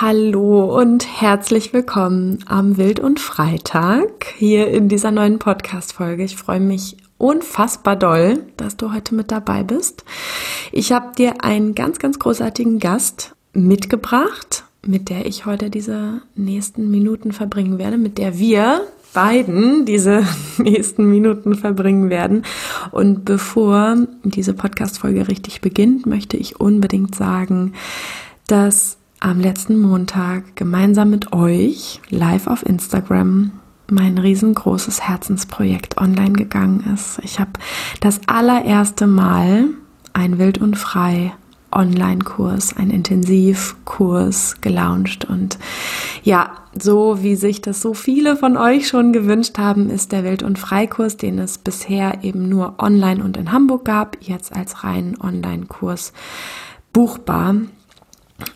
Hallo und herzlich willkommen am Wild und Freitag hier in dieser neuen Podcast-Folge. Ich freue mich unfassbar doll, dass du heute mit dabei bist. Ich habe dir einen ganz, ganz großartigen Gast mitgebracht, mit der ich heute diese nächsten Minuten verbringen werde, mit der wir beiden diese nächsten Minuten verbringen werden. Und bevor diese Podcast-Folge richtig beginnt, möchte ich unbedingt sagen, dass am letzten Montag gemeinsam mit euch live auf Instagram mein riesengroßes Herzensprojekt online gegangen ist. Ich habe das allererste Mal ein Wild und Frei Online-Kurs, ein Intensivkurs gelauncht. Und ja, so wie sich das so viele von euch schon gewünscht haben, ist der Wild- und Freikurs, den es bisher eben nur online und in Hamburg gab, jetzt als rein Online-Kurs buchbar.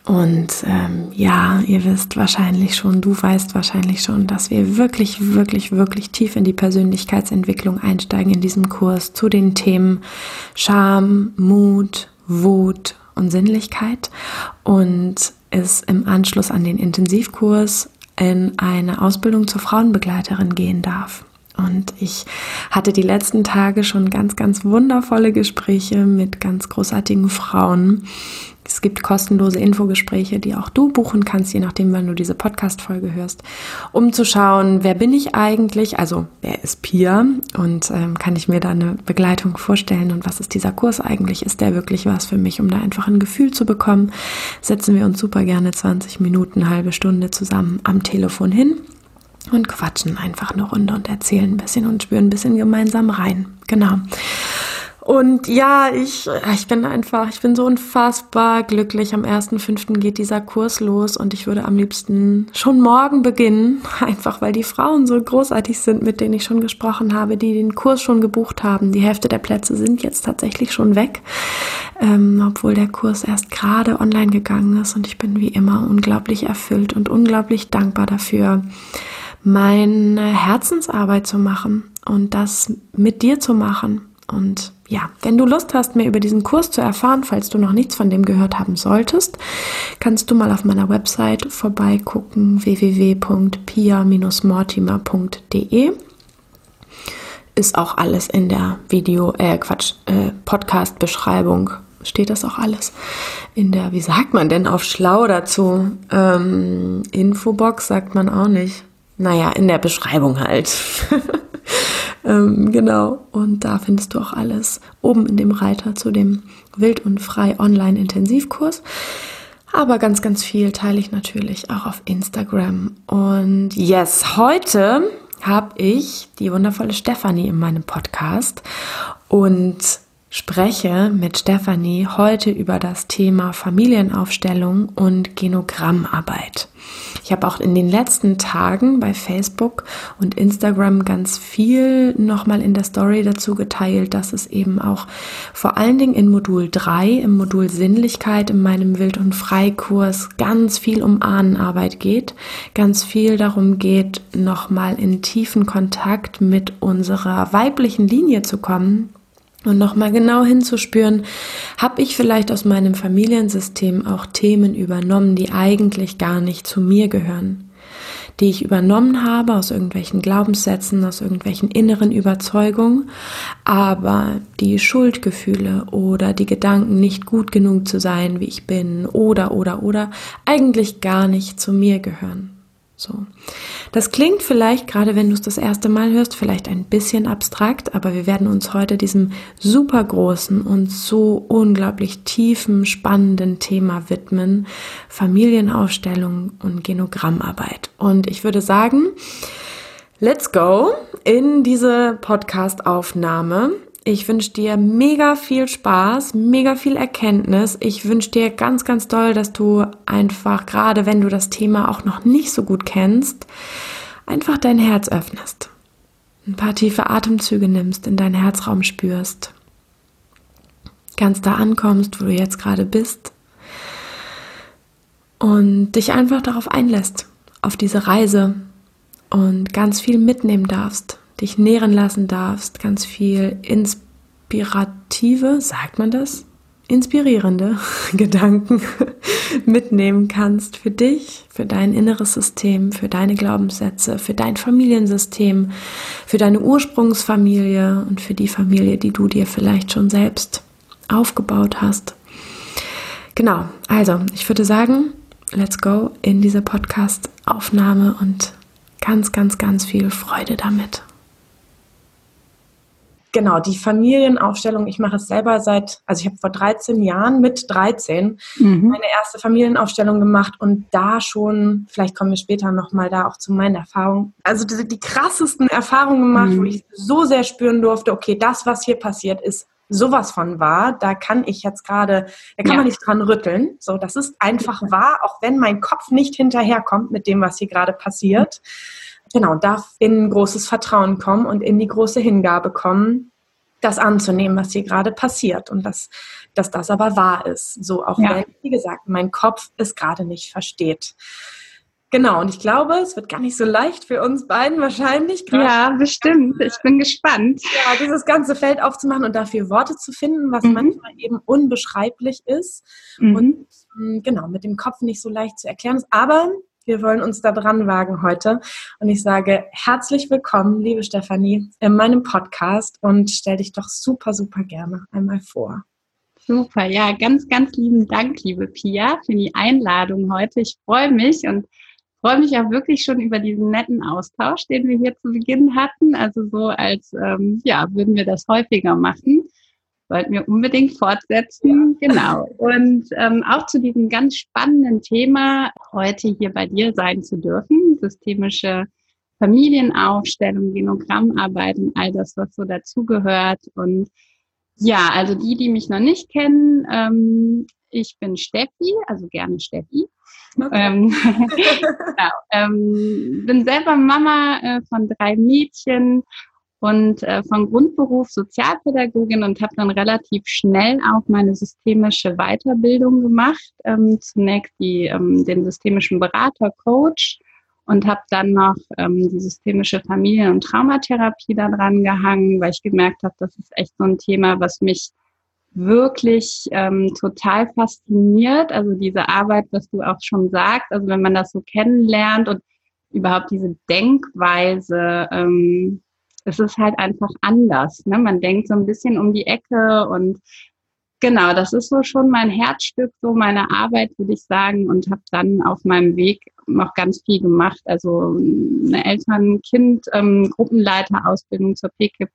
Und ähm, ja, ihr wisst wahrscheinlich schon, du weißt wahrscheinlich schon, dass wir wirklich, wirklich, wirklich tief in die Persönlichkeitsentwicklung einsteigen in diesem Kurs zu den Themen Scham, Mut, Wut und Sinnlichkeit und es im Anschluss an den Intensivkurs in eine Ausbildung zur Frauenbegleiterin gehen darf. Und ich hatte die letzten Tage schon ganz, ganz wundervolle Gespräche mit ganz großartigen Frauen, es gibt kostenlose Infogespräche, die auch du buchen kannst, je nachdem, wann du diese Podcast-Folge hörst, um zu schauen, wer bin ich eigentlich, also wer ist Pia? Und ähm, kann ich mir da eine Begleitung vorstellen? Und was ist dieser Kurs eigentlich? Ist der wirklich was für mich, um da einfach ein Gefühl zu bekommen? Setzen wir uns super gerne 20 Minuten, halbe Stunde zusammen am Telefon hin und quatschen einfach eine Runde und erzählen ein bisschen und spüren ein bisschen gemeinsam rein. Genau. Und ja, ich, ich bin einfach, ich bin so unfassbar glücklich. Am 1.5. geht dieser Kurs los und ich würde am liebsten schon morgen beginnen, einfach weil die Frauen so großartig sind, mit denen ich schon gesprochen habe, die den Kurs schon gebucht haben. Die Hälfte der Plätze sind jetzt tatsächlich schon weg, ähm, obwohl der Kurs erst gerade online gegangen ist und ich bin wie immer unglaublich erfüllt und unglaublich dankbar dafür, meine Herzensarbeit zu machen und das mit dir zu machen. Und ja, wenn du Lust hast, mehr über diesen Kurs zu erfahren, falls du noch nichts von dem gehört haben solltest, kannst du mal auf meiner Website vorbeigucken www.pia-mortimer.de. Ist auch alles in der Video, äh, Quatsch, äh, Podcast-Beschreibung. Steht das auch alles in der, wie sagt man denn auf schlau dazu? Ähm, Infobox sagt man auch nicht. Naja, in der Beschreibung halt. Ähm, genau, und da findest du auch alles oben in dem Reiter zu dem Wild und Frei Online Intensivkurs. Aber ganz, ganz viel teile ich natürlich auch auf Instagram. Und yes, heute habe ich die wundervolle Stefanie in meinem Podcast und spreche mit Stefanie heute über das Thema Familienaufstellung und Genogrammarbeit. Ich habe auch in den letzten Tagen bei Facebook und Instagram ganz viel nochmal in der Story dazu geteilt, dass es eben auch vor allen Dingen in Modul 3, im Modul Sinnlichkeit, in meinem Wild- und Freikurs ganz viel um Ahnenarbeit geht, ganz viel darum geht, nochmal in tiefen Kontakt mit unserer weiblichen Linie zu kommen und nochmal genau hinzuspüren, habe ich vielleicht aus meinem Familiensystem auch Themen übernommen, die eigentlich gar nicht zu mir gehören, die ich übernommen habe aus irgendwelchen Glaubenssätzen, aus irgendwelchen inneren Überzeugungen, aber die Schuldgefühle oder die Gedanken, nicht gut genug zu sein, wie ich bin, oder, oder, oder, eigentlich gar nicht zu mir gehören. So. Das klingt vielleicht, gerade wenn du es das erste Mal hörst, vielleicht ein bisschen abstrakt, aber wir werden uns heute diesem super großen und so unglaublich tiefen, spannenden Thema widmen. Familienaufstellung und Genogrammarbeit. Und ich würde sagen, let's go in diese Podcast-Aufnahme. Ich wünsche dir mega viel Spaß, mega viel Erkenntnis. Ich wünsche dir ganz, ganz doll, dass du einfach, gerade wenn du das Thema auch noch nicht so gut kennst, einfach dein Herz öffnest. Ein paar tiefe Atemzüge nimmst, in deinen Herzraum spürst. Ganz da ankommst, wo du jetzt gerade bist. Und dich einfach darauf einlässt, auf diese Reise und ganz viel mitnehmen darfst dich nähren lassen darfst, ganz viel inspirative, sagt man das? inspirierende Gedanken mitnehmen kannst für dich, für dein inneres System, für deine Glaubenssätze, für dein Familiensystem, für deine Ursprungsfamilie und für die Familie, die du dir vielleicht schon selbst aufgebaut hast. Genau, also ich würde sagen, let's go in diese Podcast-Aufnahme und ganz, ganz, ganz viel Freude damit. Genau, die Familienaufstellung, ich mache es selber seit, also ich habe vor 13 Jahren mit 13 mhm. meine erste Familienaufstellung gemacht und da schon, vielleicht kommen wir später nochmal da auch zu meinen Erfahrungen, also die, die krassesten Erfahrungen gemacht, mhm. wo ich so sehr spüren durfte, okay, das, was hier passiert, ist sowas von wahr, da kann ich jetzt gerade, da kann ja. man nicht dran rütteln. So, das ist einfach wahr, auch wenn mein Kopf nicht hinterherkommt mit dem, was hier gerade passiert. Genau, darf in großes Vertrauen kommen und in die große Hingabe kommen, das anzunehmen, was hier gerade passiert und dass, dass das aber wahr ist. So auch ja. wenn, wie gesagt, mein Kopf es gerade nicht versteht. Genau, und ich glaube, es wird gar nicht so leicht für uns beiden wahrscheinlich. Ja, bestimmt. Ich bin gespannt. Ja, dieses ganze Feld aufzumachen und dafür Worte zu finden, was mhm. manchmal eben unbeschreiblich ist mhm. und mm, genau, mit dem Kopf nicht so leicht zu erklären ist. Aber wir wollen uns da dran wagen heute. Und ich sage herzlich willkommen, liebe Stefanie, in meinem Podcast und stell dich doch super, super gerne einmal vor. Super, ja, ganz, ganz lieben Dank, liebe Pia, für die Einladung heute. Ich freue mich und freue mich auch wirklich schon über diesen netten Austausch, den wir hier zu Beginn hatten. Also so als, ähm, ja, würden wir das häufiger machen. Sollten wir unbedingt fortsetzen. Ja. Genau. Und ähm, auch zu diesem ganz spannenden Thema heute hier bei dir sein zu dürfen. Systemische Familienaufstellung, Genogrammarbeit und all das, was so dazugehört. Und ja, also die, die mich noch nicht kennen, ähm, ich bin Steffi, also gerne Steffi. Okay. Ähm, genau, ähm, bin selber Mama äh, von drei Mädchen und äh, von Grundberuf Sozialpädagogin und habe dann relativ schnell auch meine systemische Weiterbildung gemacht. Ähm, zunächst die, ähm, den systemischen Berater, Coach und habe dann noch ähm, die systemische Familien- und Traumatherapie da dran gehangen, weil ich gemerkt habe, das ist echt so ein Thema, was mich wirklich ähm, total fasziniert. Also diese Arbeit, was du auch schon sagst, also wenn man das so kennenlernt und überhaupt diese Denkweise, ähm, es ist halt einfach anders. Ne? Man denkt so ein bisschen um die Ecke und genau, das ist so schon mein Herzstück, so meine Arbeit, würde ich sagen, und habe dann auf meinem Weg noch ganz viel gemacht. Also eine Eltern-Kind-Gruppenleiter-Ausbildung ähm, zur PKIP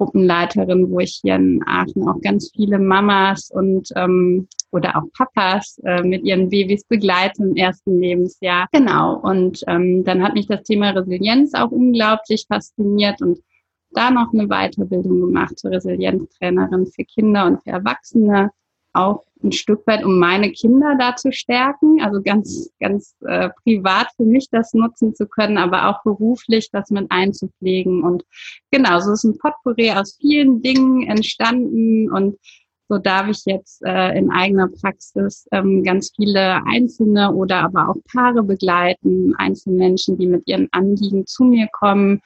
Gruppenleiterin, wo ich hier in Aachen auch ganz viele Mamas und ähm, oder auch Papas äh, mit ihren Babys begleite im ersten Lebensjahr. Genau. Und ähm, dann hat mich das Thema Resilienz auch unglaublich fasziniert und da noch eine Weiterbildung gemacht zur Resilienztrainerin für Kinder und für Erwachsene auch ein Stück weit, um meine Kinder da zu stärken, also ganz, ganz äh, privat für mich das nutzen zu können, aber auch beruflich das mit einzupflegen. Und genau, so ist ein Potpourri aus vielen Dingen entstanden und so darf ich jetzt äh, in eigener Praxis ähm, ganz viele Einzelne oder aber auch Paare begleiten, Einzelmenschen, die mit ihren Anliegen zu mir kommen.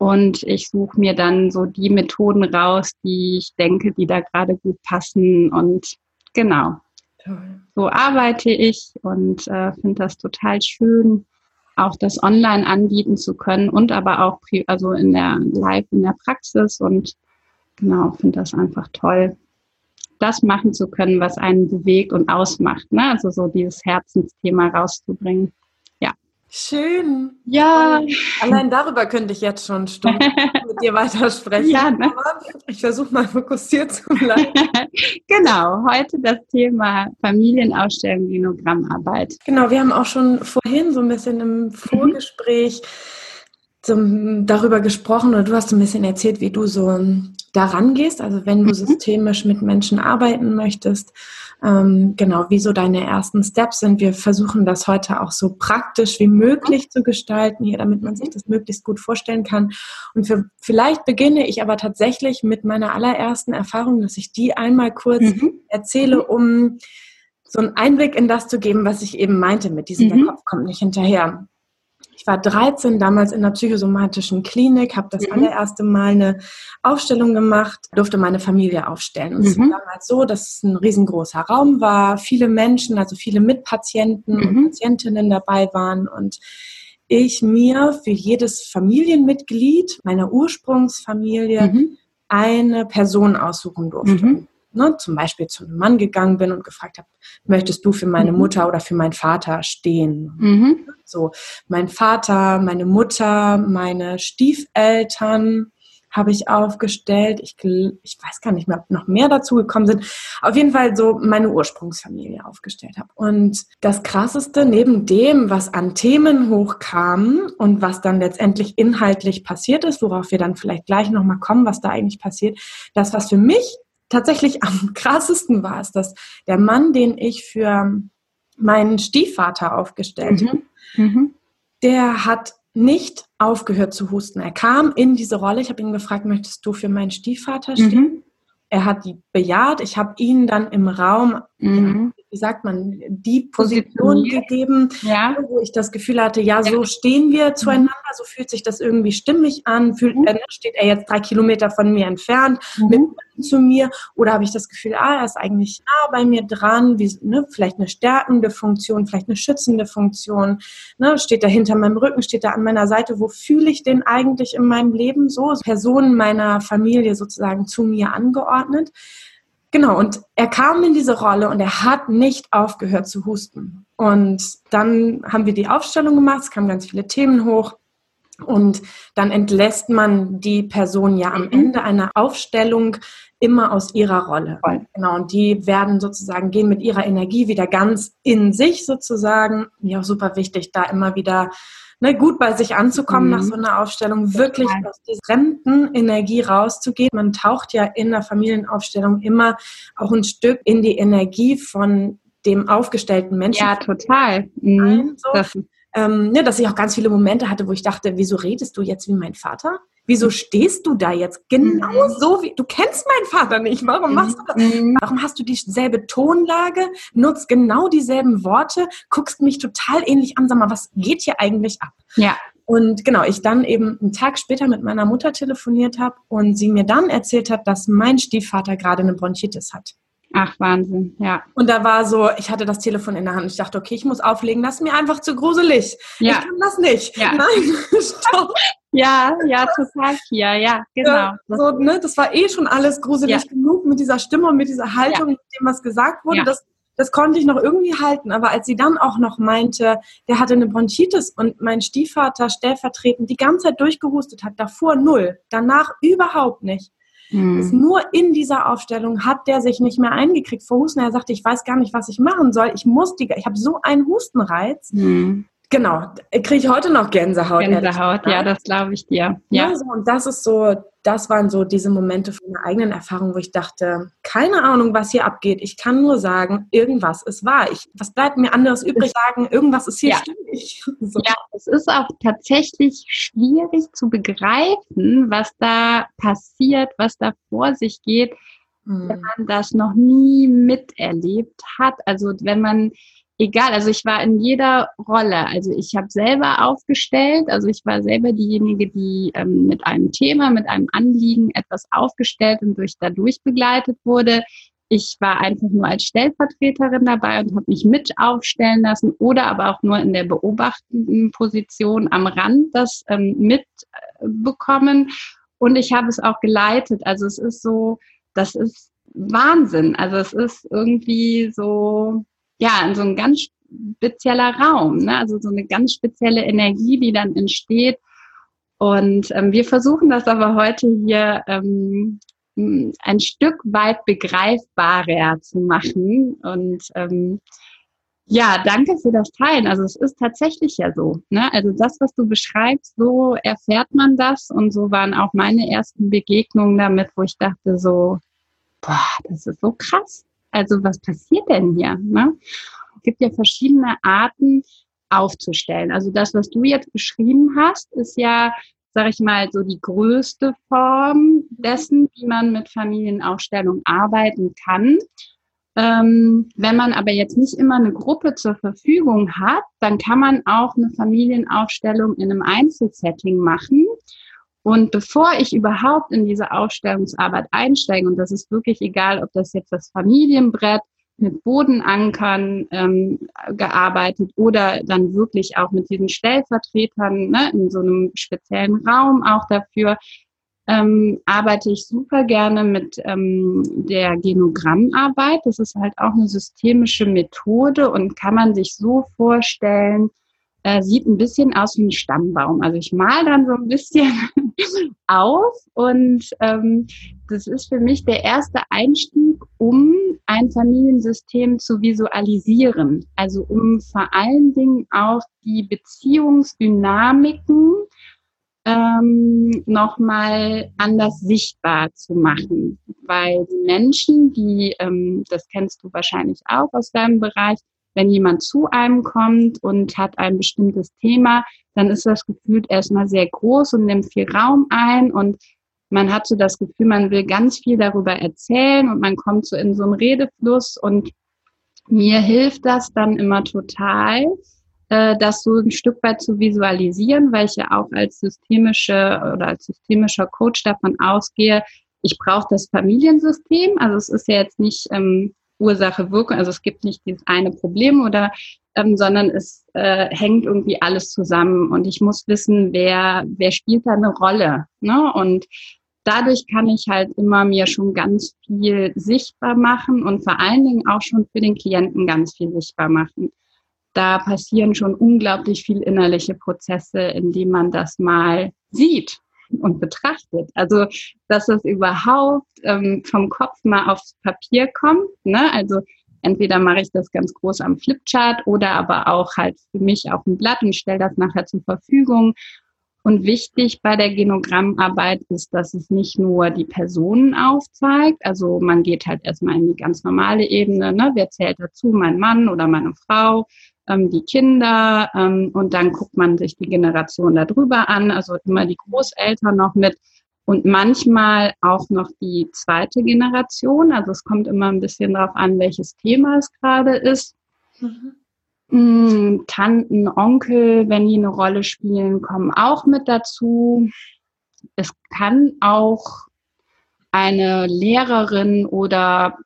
Und ich suche mir dann so die Methoden raus, die ich denke, die da gerade gut passen und Genau. Toll. So arbeite ich und äh, finde das total schön, auch das online anbieten zu können und aber auch also in der Live in der Praxis und genau, finde das einfach toll, das machen zu können, was einen bewegt und ausmacht. Ne? Also so dieses Herzensthema rauszubringen. Schön. Ja. Allein darüber könnte ich jetzt schon Stunden mit dir weitersprechen. Ja, ne? ich versuche mal fokussiert zu bleiben. genau, heute das Thema Familienausstellung, Genogrammarbeit. Genau, wir haben auch schon vorhin so ein bisschen im mhm. Vorgespräch mhm. zum, darüber gesprochen oder du hast ein bisschen erzählt, wie du so daran gehst, also wenn du mhm. systemisch mit Menschen arbeiten möchtest ähm, genau, wie so deine ersten Steps sind. Wir versuchen das heute auch so praktisch wie möglich zu gestalten hier, damit man sich das möglichst gut vorstellen kann. Und für, vielleicht beginne ich aber tatsächlich mit meiner allerersten Erfahrung, dass ich die einmal kurz mhm. erzähle, um so einen Einblick in das zu geben, was ich eben meinte mit diesem, mhm. der Kopf kommt nicht hinterher. Ich war 13 damals in der psychosomatischen Klinik, habe das mhm. allererste Mal eine Aufstellung gemacht, durfte meine Familie aufstellen. Und mhm. es war damals so, dass es ein riesengroßer Raum war, viele Menschen, also viele Mitpatienten mhm. und Patientinnen dabei waren und ich mir für jedes Familienmitglied meiner Ursprungsfamilie mhm. eine Person aussuchen durfte. Mhm ne, zum Beispiel zu einem Mann gegangen bin und gefragt habe, möchtest du für meine mhm. Mutter oder für meinen Vater stehen? Mhm. So, mein Vater, meine Mutter, meine Stiefeltern habe ich aufgestellt. Ich, ich weiß gar nicht mehr, ob noch mehr dazu gekommen sind. Auf jeden Fall so meine Ursprungsfamilie aufgestellt habe. Und das Krasseste neben dem, was an Themen hochkam und was dann letztendlich inhaltlich passiert ist, worauf wir dann vielleicht gleich nochmal kommen, was da eigentlich passiert, das, was für mich tatsächlich am krassesten war es, dass der Mann, den ich für meinen Stiefvater aufgestellt mhm. habe, mhm. der hat nicht aufgehört zu husten. Er kam in diese Rolle. Ich habe ihn gefragt, möchtest du für meinen Stiefvater stehen? Mhm. Er hat die bejaht. Ich habe ihn dann im Raum, mhm. Wie sagt man, die Position gegeben, ja. wo ich das Gefühl hatte, ja, so stehen wir zueinander, so fühlt sich das irgendwie stimmig an. Fühlt, mhm. äh, steht er jetzt drei Kilometer von mir entfernt mhm. mit zu mir oder habe ich das Gefühl, ah, er ist eigentlich nah bei mir dran, wie, ne, vielleicht eine stärkende Funktion, vielleicht eine schützende Funktion, ne, steht er hinter meinem Rücken, steht er an meiner Seite, wo fühle ich den eigentlich in meinem Leben so, Personen meiner Familie sozusagen zu mir angeordnet. Genau, und er kam in diese Rolle und er hat nicht aufgehört zu husten. Und dann haben wir die Aufstellung gemacht, es kamen ganz viele Themen hoch. Und dann entlässt man die Person ja am mhm. Ende einer Aufstellung immer aus ihrer Rolle. Voll. Genau. Und die werden sozusagen, gehen mit ihrer Energie wieder ganz in sich sozusagen. Mir auch super wichtig, da immer wieder ne, gut bei sich anzukommen mhm. nach so einer Aufstellung, wirklich ja. aus dieser fremden Energie rauszugehen. Man taucht ja in der Familienaufstellung immer auch ein Stück in die Energie von dem aufgestellten Menschen. Ja, total. Mhm. Ein, so ähm, ne, dass ich auch ganz viele Momente hatte, wo ich dachte, wieso redest du jetzt wie mein Vater? Wieso stehst du da jetzt genau mhm. so wie du kennst meinen Vater nicht? Warum machst du das? Mhm. Warum hast du dieselbe Tonlage? Nutzt genau dieselben Worte? Guckst mich total ähnlich an. Sag mal, was geht hier eigentlich ab? Ja. Und genau, ich dann eben einen Tag später mit meiner Mutter telefoniert habe und sie mir dann erzählt hat, dass mein Stiefvater gerade eine Bronchitis hat. Ach, Wahnsinn, ja. Und da war so, ich hatte das Telefon in der Hand. Ich dachte, okay, ich muss auflegen, das ist mir einfach zu gruselig. Ja. Ich kann das nicht. Ja. Nein, stopp. Ja, ja, total, Kia, ja, genau. Ja, so, ne, das war eh schon alles gruselig ja. genug mit dieser Stimme und mit dieser Haltung, mit dem, was gesagt wurde. Das, das konnte ich noch irgendwie halten. Aber als sie dann auch noch meinte, der hatte eine Bronchitis und mein Stiefvater stellvertretend die ganze Zeit durchgehustet hat, davor null, danach überhaupt nicht Mhm. nur in dieser Aufstellung hat der sich nicht mehr eingekriegt vor Husten. Er sagte, ich weiß gar nicht, was ich machen soll. Ich muss die, ich habe so einen Hustenreiz. Mhm. Genau, kriege ich heute noch Gänsehaut. Gänsehaut, ja, das glaube ich dir. Ja. ja so, und das ist so, das waren so diese Momente von meiner eigenen Erfahrung, wo ich dachte, keine Ahnung, was hier abgeht. Ich kann nur sagen, irgendwas ist wahr. Ich, was bleibt mir anderes übrig sagen? Irgendwas ist hier ja. stimmig. So. Ja, es ist auch tatsächlich schwierig zu begreifen, was da passiert, was da vor sich geht, hm. wenn man das noch nie miterlebt hat. Also wenn man egal, also ich war in jeder Rolle. Also ich habe selber aufgestellt, also ich war selber diejenige, die ähm, mit einem Thema, mit einem Anliegen etwas aufgestellt und durch dadurch begleitet wurde. Ich war einfach nur als Stellvertreterin dabei und habe mich mit aufstellen lassen oder aber auch nur in der beobachtenden Position am Rand das ähm, mitbekommen. Und ich habe es auch geleitet. Also es ist so, das ist Wahnsinn. Also es ist irgendwie so, ja, so ein ganz spezieller Raum, ne? also so eine ganz spezielle Energie, die dann entsteht. Und ähm, wir versuchen das aber heute hier ähm, ein Stück weit begreifbarer zu machen. Und ähm, ja, danke für das Teilen. Also es ist tatsächlich ja so. Ne? Also das, was du beschreibst, so erfährt man das. Und so waren auch meine ersten Begegnungen damit, wo ich dachte so, boah, das ist so krass. Also was passiert denn hier? Ne? Es gibt ja verschiedene Arten aufzustellen. Also das, was du jetzt beschrieben hast, ist ja, sage ich mal, so die größte Form dessen, wie man mit Familienaufstellung arbeiten kann. Ähm, wenn man aber jetzt nicht immer eine Gruppe zur Verfügung hat, dann kann man auch eine Familienaufstellung in einem Einzelsetting machen. Und bevor ich überhaupt in diese Aufstellungsarbeit einsteige, und das ist wirklich egal, ob das jetzt das Familienbrett mit Bodenankern ähm, gearbeitet oder dann wirklich auch mit diesen Stellvertretern ne, in so einem speziellen Raum auch dafür, ähm, arbeite ich super gerne mit ähm, der Genogrammarbeit. Das ist halt auch eine systemische Methode und kann man sich so vorstellen, äh, sieht ein bisschen aus wie ein Stammbaum. Also ich mal dann so ein bisschen auf und ähm, das ist für mich der erste Einstieg, um ein Familiensystem zu visualisieren. Also um vor allen Dingen auch die Beziehungsdynamiken ähm, nochmal anders sichtbar zu machen. Weil die Menschen, die, ähm, das kennst du wahrscheinlich auch aus deinem Bereich, wenn jemand zu einem kommt und hat ein bestimmtes Thema, dann ist das Gefühl erstmal sehr groß und nimmt viel Raum ein und man hat so das Gefühl, man will ganz viel darüber erzählen und man kommt so in so einen Redefluss und mir hilft das dann immer total, äh, das so ein Stück weit zu visualisieren, weil ich ja auch als systemische oder als systemischer Coach davon ausgehe, ich brauche das Familiensystem. Also es ist ja jetzt nicht ähm, Ursache Wirkung, also es gibt nicht dieses eine Problem oder ähm, sondern es äh, hängt irgendwie alles zusammen. Und ich muss wissen, wer wer spielt da eine Rolle, ne? Und dadurch kann ich halt immer mir schon ganz viel sichtbar machen und vor allen Dingen auch schon für den Klienten ganz viel sichtbar machen. Da passieren schon unglaublich viel innerliche Prozesse, indem man das mal sieht und betrachtet. Also, dass es überhaupt ähm, vom Kopf mal aufs Papier kommt. Ne? Also, entweder mache ich das ganz groß am Flipchart oder aber auch halt für mich auf dem Blatt und stelle das nachher zur Verfügung. Und wichtig bei der Genogrammarbeit ist, dass es nicht nur die Personen aufzeigt. Also man geht halt erstmal in die ganz normale Ebene. Ne? Wer zählt dazu? Mein Mann oder meine Frau? Ähm, die Kinder ähm, und dann guckt man sich die Generation darüber an, also immer die Großeltern noch mit und manchmal auch noch die zweite Generation. Also es kommt immer ein bisschen darauf an, welches Thema es gerade ist. Mhm. Mm, Tanten, Onkel, wenn die eine Rolle spielen, kommen auch mit dazu. Es kann auch eine Lehrerin oder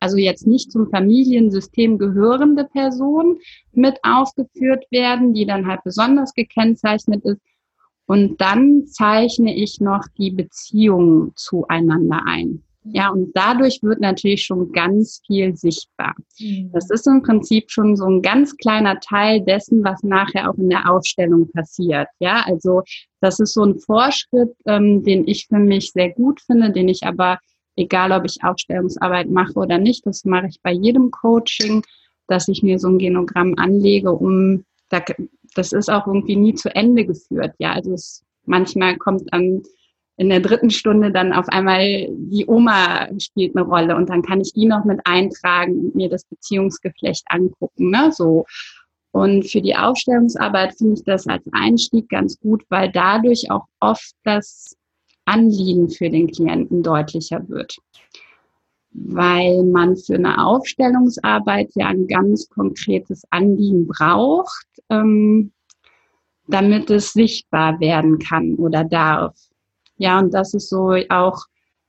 also jetzt nicht zum Familiensystem gehörende Person mit aufgeführt werden, die dann halt besonders gekennzeichnet ist. Und dann zeichne ich noch die Beziehungen zueinander ein. Ja, und dadurch wird natürlich schon ganz viel sichtbar. Mhm. Das ist im Prinzip schon so ein ganz kleiner Teil dessen, was nachher auch in der Ausstellung passiert. Ja, also das ist so ein Vorschritt, ähm, den ich für mich sehr gut finde, den ich aber egal ob ich Aufstellungsarbeit mache oder nicht, das mache ich bei jedem Coaching, dass ich mir so ein Genogramm anlege, um, das ist auch irgendwie nie zu Ende geführt. Ja, also es, manchmal kommt dann in der dritten Stunde dann auf einmal die Oma spielt eine Rolle und dann kann ich die noch mit eintragen und mir das Beziehungsgeflecht angucken, ne, so. Und für die Aufstellungsarbeit finde ich das als Einstieg ganz gut, weil dadurch auch oft das Anliegen für den Klienten deutlicher wird. Weil man für eine Aufstellungsarbeit ja ein ganz konkretes Anliegen braucht, ähm, damit es sichtbar werden kann oder darf. Ja, und das ist so auch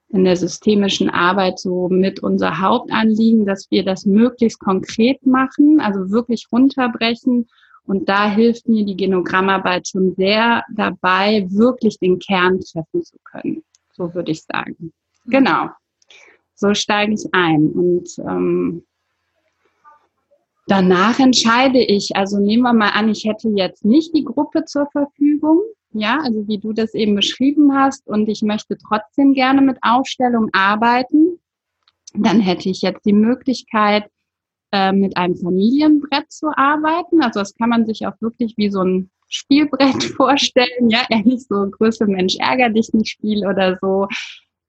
in der systemischen Arbeit so mit unser Hauptanliegen, dass wir das möglichst konkret machen, also wirklich runterbrechen und da hilft mir die Genogrammarbeit schon sehr dabei, wirklich den Kern treffen zu können. So würde ich sagen. Genau. So steige ich ein. Und ähm, danach entscheide ich, also nehmen wir mal an, ich hätte jetzt nicht die Gruppe zur Verfügung. Ja, also wie du das eben beschrieben hast und ich möchte trotzdem gerne mit Aufstellung arbeiten, dann hätte ich jetzt die Möglichkeit, äh, mit einem Familienbrett zu arbeiten. Also das kann man sich auch wirklich wie so ein Spielbrett vorstellen, ja, ähnlich so Größe Mensch ärger dich nicht Spiel oder so.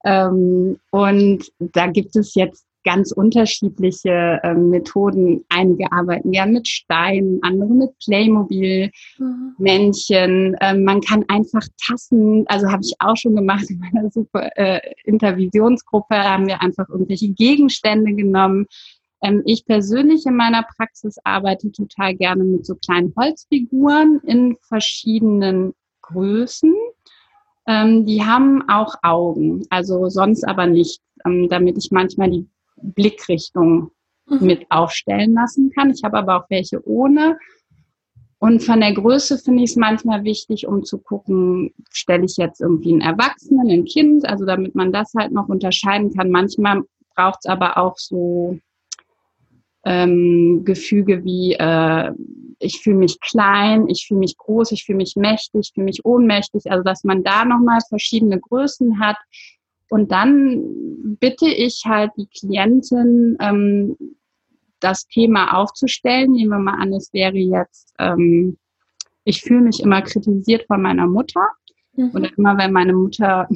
Ähm, und da gibt es jetzt ganz unterschiedliche äh, Methoden. Einige arbeiten ja mit Steinen, andere mit Playmobil, mhm. Männchen. Ähm, man kann einfach Tassen, also habe ich auch schon gemacht in meiner super äh, Intervisionsgruppe, haben wir einfach irgendwelche Gegenstände genommen, ich persönlich in meiner Praxis arbeite total gerne mit so kleinen Holzfiguren in verschiedenen Größen. Ähm, die haben auch Augen, also sonst aber nicht, ähm, damit ich manchmal die Blickrichtung mhm. mit aufstellen lassen kann. Ich habe aber auch welche ohne. Und von der Größe finde ich es manchmal wichtig, um zu gucken, stelle ich jetzt irgendwie einen Erwachsenen, ein Kind, also damit man das halt noch unterscheiden kann. Manchmal braucht es aber auch so ähm, Gefüge wie äh, ich fühle mich klein, ich fühle mich groß, ich fühle mich mächtig, ich fühle mich ohnmächtig, also dass man da nochmal verschiedene Größen hat. Und dann bitte ich halt die Klientin, ähm, das Thema aufzustellen. Nehmen wir mal an, es wäre jetzt, ähm, ich fühle mich immer kritisiert von meiner Mutter. Mhm. Und immer wenn meine Mutter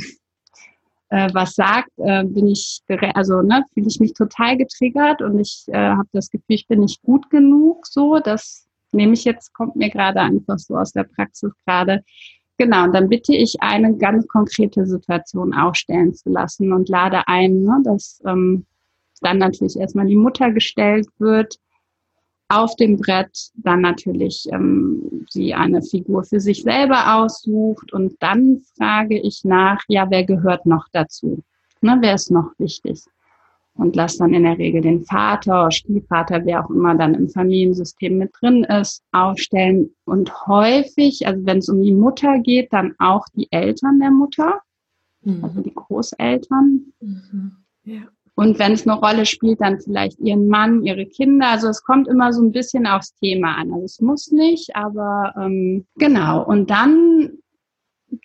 äh, was sagt, äh, bin ich, also ne, fühle ich mich total getriggert und ich äh, habe das Gefühl, ich bin nicht gut genug. So, das nehme ich jetzt, kommt mir gerade einfach so aus der Praxis gerade. Genau, und dann bitte ich eine ganz konkrete Situation aufstellen zu lassen und lade ein, ne, dass ähm, dann natürlich erstmal die Mutter gestellt wird auf dem Brett, dann natürlich ähm, sie eine Figur für sich selber aussucht und dann frage ich nach, ja, wer gehört noch dazu? Ne, wer ist noch wichtig? Und lass dann in der Regel den Vater, Stiefvater, wer auch immer dann im Familiensystem mit drin ist, aufstellen. Und häufig, also wenn es um die Mutter geht, dann auch die Eltern der Mutter, mhm. also die Großeltern. Mhm. Ja. Und wenn es eine Rolle spielt, dann vielleicht ihren Mann, ihre Kinder. Also es kommt immer so ein bisschen aufs Thema an. Also es muss nicht, aber ähm, genau. Und dann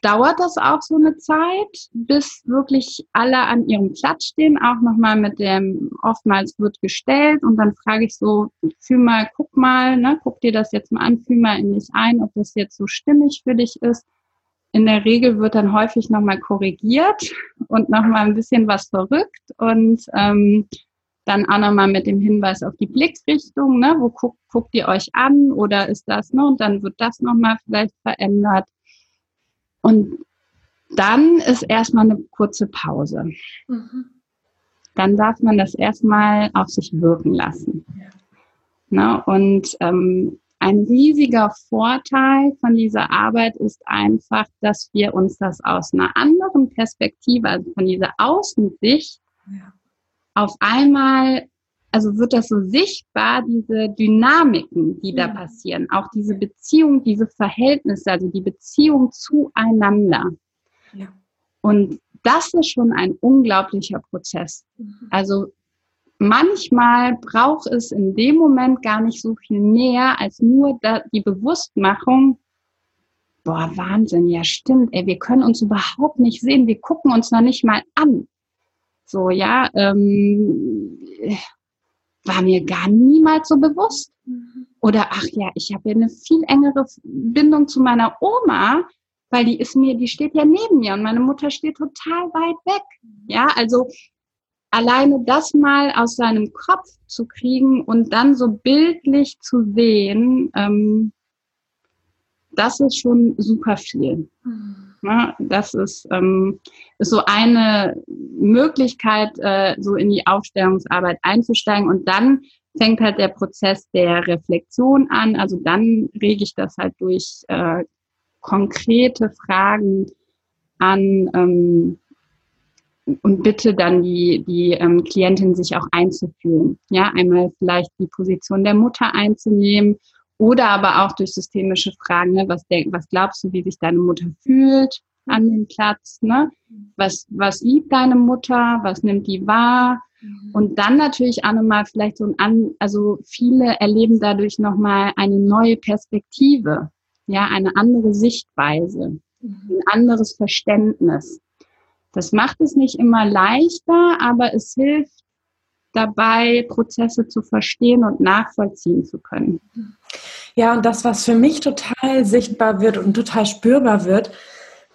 dauert das auch so eine Zeit, bis wirklich alle an ihrem Platz stehen, auch nochmal mit dem, oftmals wird gestellt und dann frage ich so, fühl mal, guck mal, ne, guck dir das jetzt mal an, fühl mal in dich ein, ob das jetzt so stimmig für dich ist in der Regel wird dann häufig nochmal korrigiert und nochmal ein bisschen was verrückt und ähm, dann auch nochmal mit dem Hinweis auf die Blickrichtung, ne, wo guckt, guckt ihr euch an oder ist das, ne, und dann wird das nochmal vielleicht verändert. Und dann ist erstmal eine kurze Pause. Mhm. Dann darf man das erstmal auf sich wirken lassen. Ja. Ne, und ähm, ein riesiger Vorteil von dieser Arbeit ist einfach, dass wir uns das aus einer anderen Perspektive, also von dieser Außensicht, ja. auf einmal, also wird das so sichtbar, diese Dynamiken, die ja. da passieren, auch diese Beziehung, diese Verhältnisse, also die Beziehung zueinander. Ja. Und das ist schon ein unglaublicher Prozess. Mhm. Also manchmal braucht es in dem Moment gar nicht so viel mehr als nur die Bewusstmachung, boah, Wahnsinn, ja stimmt, ey, wir können uns überhaupt nicht sehen, wir gucken uns noch nicht mal an. So, ja, ähm, war mir gar niemals so bewusst. Mhm. Oder ach ja, ich habe ja eine viel engere Bindung zu meiner Oma, weil die ist mir, die steht ja neben mir und meine Mutter steht total weit weg. Ja, also alleine das mal aus seinem Kopf zu kriegen und dann so bildlich zu sehen, ähm, das ist schon super viel. Mhm. Ja, das ist, ähm, ist so eine Möglichkeit, äh, so in die Aufstellungsarbeit einzusteigen. Und dann fängt halt der Prozess der Reflexion an. Also dann rege ich das halt durch äh, konkrete Fragen an, ähm, und bitte dann die, die ähm, Klientin sich auch einzufühlen. Ja, einmal vielleicht die Position der Mutter einzunehmen oder aber auch durch systemische Fragen, ne, was, denk, was glaubst du, wie sich deine Mutter fühlt an dem Platz, ne? Was, was liebt deine Mutter, was nimmt die wahr? Mhm. Und dann natürlich auch nochmal vielleicht so ein, also viele erleben dadurch nochmal eine neue Perspektive, ja, eine andere Sichtweise, mhm. ein anderes Verständnis. Das macht es nicht immer leichter, aber es hilft dabei, Prozesse zu verstehen und nachvollziehen zu können. Ja, und das, was für mich total sichtbar wird und total spürbar wird,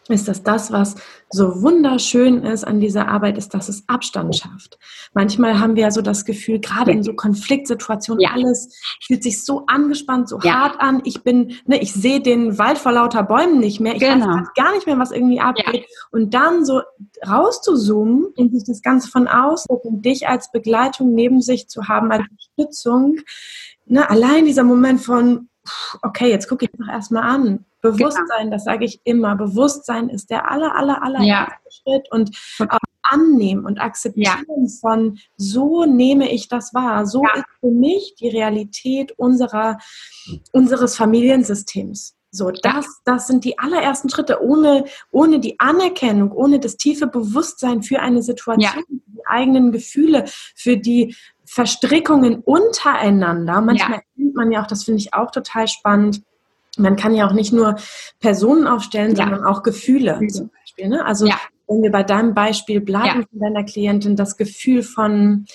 ist, dass das, was so wunderschön ist an dieser Arbeit, ist, dass es Abstand schafft. Manchmal haben wir ja so das Gefühl, gerade in so Konfliktsituationen, ja. alles fühlt sich so angespannt, so ja. hart an. Ich bin, ne, ich sehe den Wald vor lauter Bäumen nicht mehr. Ich genau. weiß gar nicht mehr, was irgendwie abgeht. Ja. Und dann so rauszuzoomen und sich das Ganze von außen und dich als Begleitung neben sich zu haben, als Unterstützung. Ne, allein dieser Moment von, okay, jetzt gucke ich doch erstmal an Bewusstsein, genau. das sage ich immer. Bewusstsein ist der aller, aller, aller ja. Schritt und auch annehmen und akzeptieren ja. von so nehme ich das wahr. So ja. ist für mich die Realität unserer, unseres Familiensystems. So, das, das sind die allerersten Schritte. Ohne, ohne die Anerkennung, ohne das tiefe Bewusstsein für eine Situation, ja. die eigenen Gefühle, für die Verstrickungen untereinander. Manchmal ja. man ja auch, das finde ich auch total spannend, man kann ja auch nicht nur Personen aufstellen, ja. sondern auch Gefühle mhm. zum Beispiel. Ne? Also ja. wenn wir bei deinem Beispiel bleiben von deiner Klientin, das Gefühl von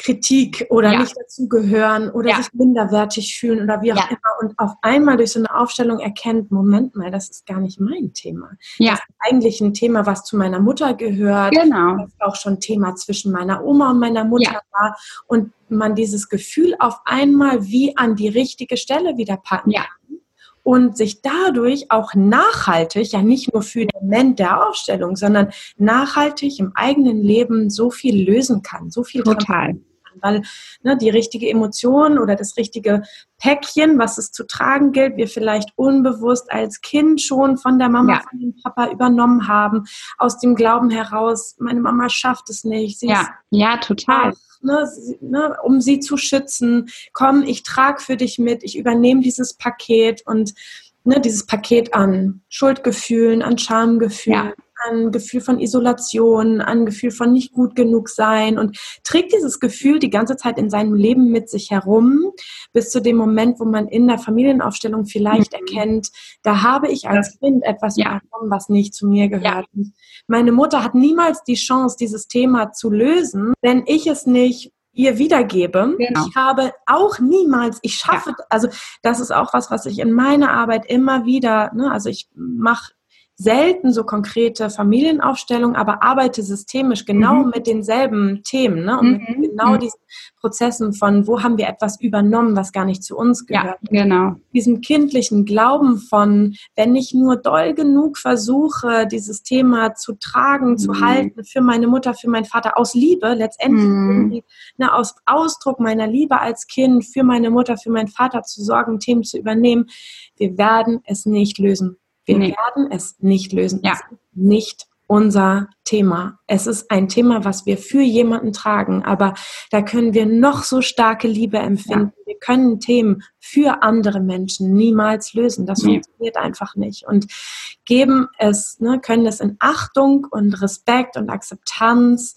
Kritik oder nicht dazugehören oder sich minderwertig fühlen oder wie auch immer und auf einmal durch so eine Aufstellung erkennt, Moment mal, das ist gar nicht mein Thema. Ja. Das ist eigentlich ein Thema, was zu meiner Mutter gehört. Genau. Das auch schon Thema zwischen meiner Oma und meiner Mutter war und man dieses Gefühl auf einmal wie an die richtige Stelle wieder packen ja und sich dadurch auch nachhaltig, ja nicht nur für den Moment der Aufstellung, sondern nachhaltig im eigenen Leben so viel lösen kann, so viel total. Weil ne, die richtige Emotion oder das richtige Päckchen, was es zu tragen gilt, wir vielleicht unbewusst als Kind schon von der Mama, ja. von dem Papa übernommen haben, aus dem Glauben heraus, meine Mama schafft es nicht. Sie ja, ja, total ne, ne, um sie zu schützen. Komm, ich trage für dich mit, ich übernehme dieses Paket und ne, dieses Paket an Schuldgefühlen, an Schamgefühlen. Ja an Gefühl von Isolation, an Gefühl von nicht gut genug sein und trägt dieses Gefühl die ganze Zeit in seinem Leben mit sich herum, bis zu dem Moment, wo man in der Familienaufstellung vielleicht mhm. erkennt, da habe ich als Kind etwas ja. übernommen, was nicht zu mir gehört. Ja. Meine Mutter hat niemals die Chance, dieses Thema zu lösen, wenn ich es nicht ihr wiedergebe. Genau. Ich habe auch niemals, ich schaffe, ja. also das ist auch was, was ich in meiner Arbeit immer wieder, ne, also ich mache selten so konkrete Familienaufstellungen, aber arbeite systemisch genau mhm. mit denselben Themen ne? und mhm. mit genau mhm. diesen Prozessen von, wo haben wir etwas übernommen, was gar nicht zu uns gehört. Ja, genau. Diesem kindlichen Glauben von, wenn ich nur doll genug versuche, dieses Thema zu tragen, mhm. zu halten für meine Mutter, für meinen Vater, aus Liebe, letztendlich mhm. ne, aus Ausdruck meiner Liebe als Kind, für meine Mutter, für meinen Vater zu sorgen, Themen zu übernehmen, wir werden es nicht lösen. Wir nee. werden es nicht lösen. Ja. Es ist nicht unser Thema. Es ist ein Thema, was wir für jemanden tragen, aber da können wir noch so starke Liebe empfinden. Ja. Wir können Themen für andere Menschen niemals lösen. Das nee. funktioniert einfach nicht. Und geben es, ne, können es in Achtung und Respekt und Akzeptanz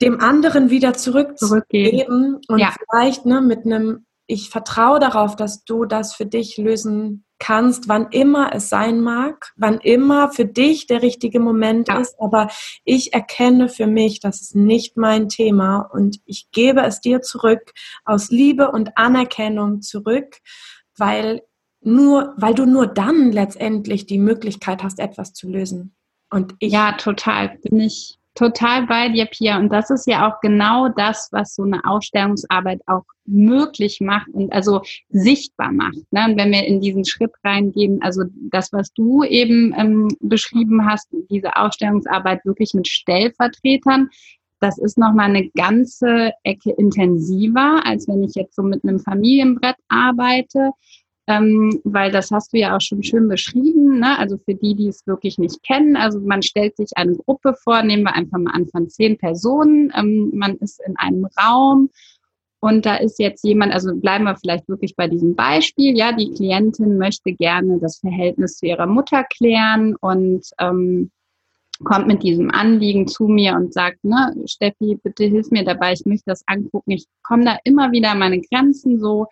dem anderen wieder zurückgeben und ja. vielleicht ne, mit einem ich vertraue darauf, dass du das für dich lösen kannst, wann immer es sein mag, wann immer für dich der richtige Moment ja. ist. Aber ich erkenne für mich, das ist nicht mein Thema und ich gebe es dir zurück aus Liebe und Anerkennung zurück, weil nur, weil du nur dann letztendlich die Möglichkeit hast, etwas zu lösen. Und ich ja, total bin ich total bei dir, Pia. Und das ist ja auch genau das, was so eine Ausstellungsarbeit auch möglich macht und also sichtbar macht. Ne? Und wenn wir in diesen Schritt reingehen, also das, was du eben ähm, beschrieben hast, diese Ausstellungsarbeit wirklich mit Stellvertretern, das ist nochmal eine ganze Ecke intensiver, als wenn ich jetzt so mit einem Familienbrett arbeite ähm, weil das hast du ja auch schon schön beschrieben. Ne? Also für die, die es wirklich nicht kennen, also man stellt sich eine Gruppe vor, nehmen wir einfach mal an von zehn Personen. Ähm, man ist in einem Raum und da ist jetzt jemand, also bleiben wir vielleicht wirklich bei diesem Beispiel. Ja, die Klientin möchte gerne das Verhältnis zu ihrer Mutter klären und ähm, kommt mit diesem Anliegen zu mir und sagt, ne, Steffi, bitte hilf mir dabei, ich möchte das angucken. Ich komme da immer wieder an meine Grenzen so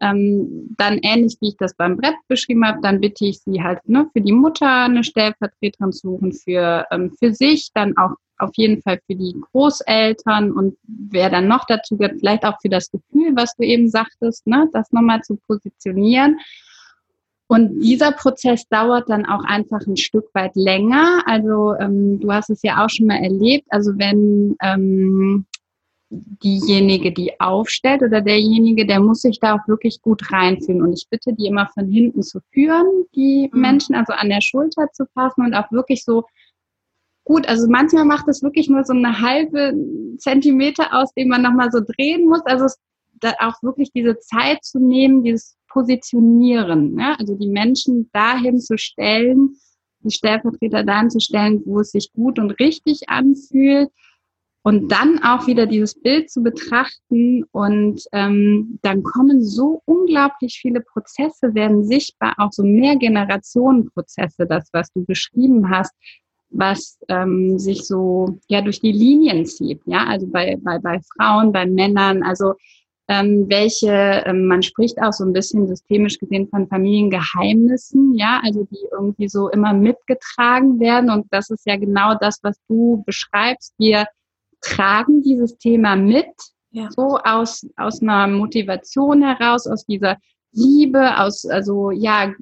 ähm, dann ähnlich wie ich das beim Brett beschrieben habe, dann bitte ich sie halt ne, für die Mutter eine Stellvertreterin zu suchen, für, ähm, für sich, dann auch auf jeden Fall für die Großeltern und wer dann noch dazu gehört, vielleicht auch für das Gefühl, was du eben sagtest, ne, das nochmal zu positionieren. Und dieser Prozess dauert dann auch einfach ein Stück weit länger. Also ähm, du hast es ja auch schon mal erlebt. Also wenn ähm, diejenige, die aufstellt oder derjenige, der muss sich da auch wirklich gut reinfühlen. Und ich bitte die immer von hinten zu führen, die mhm. Menschen, also an der Schulter zu fassen und auch wirklich so gut, also manchmal macht es wirklich nur so eine halbe Zentimeter aus, den man nochmal so drehen muss. Also auch wirklich diese Zeit zu nehmen, dieses Positionieren, ja? also die Menschen dahin zu stellen, die Stellvertreter dahin zu stellen, wo es sich gut und richtig anfühlt und dann auch wieder dieses Bild zu betrachten. Und ähm, dann kommen so unglaublich viele Prozesse, werden sichtbar, auch so mehr Generationenprozesse, das, was du beschrieben hast, was ähm, sich so ja durch die Linien zieht, ja, also bei, bei, bei Frauen, bei Männern, also ähm, welche, ähm, man spricht auch so ein bisschen systemisch gesehen von Familiengeheimnissen, ja, also die irgendwie so immer mitgetragen werden. Und das ist ja genau das, was du beschreibst. Wir tragen dieses Thema mit, ja. so aus, aus einer Motivation heraus, aus dieser Liebe, aus, also ja,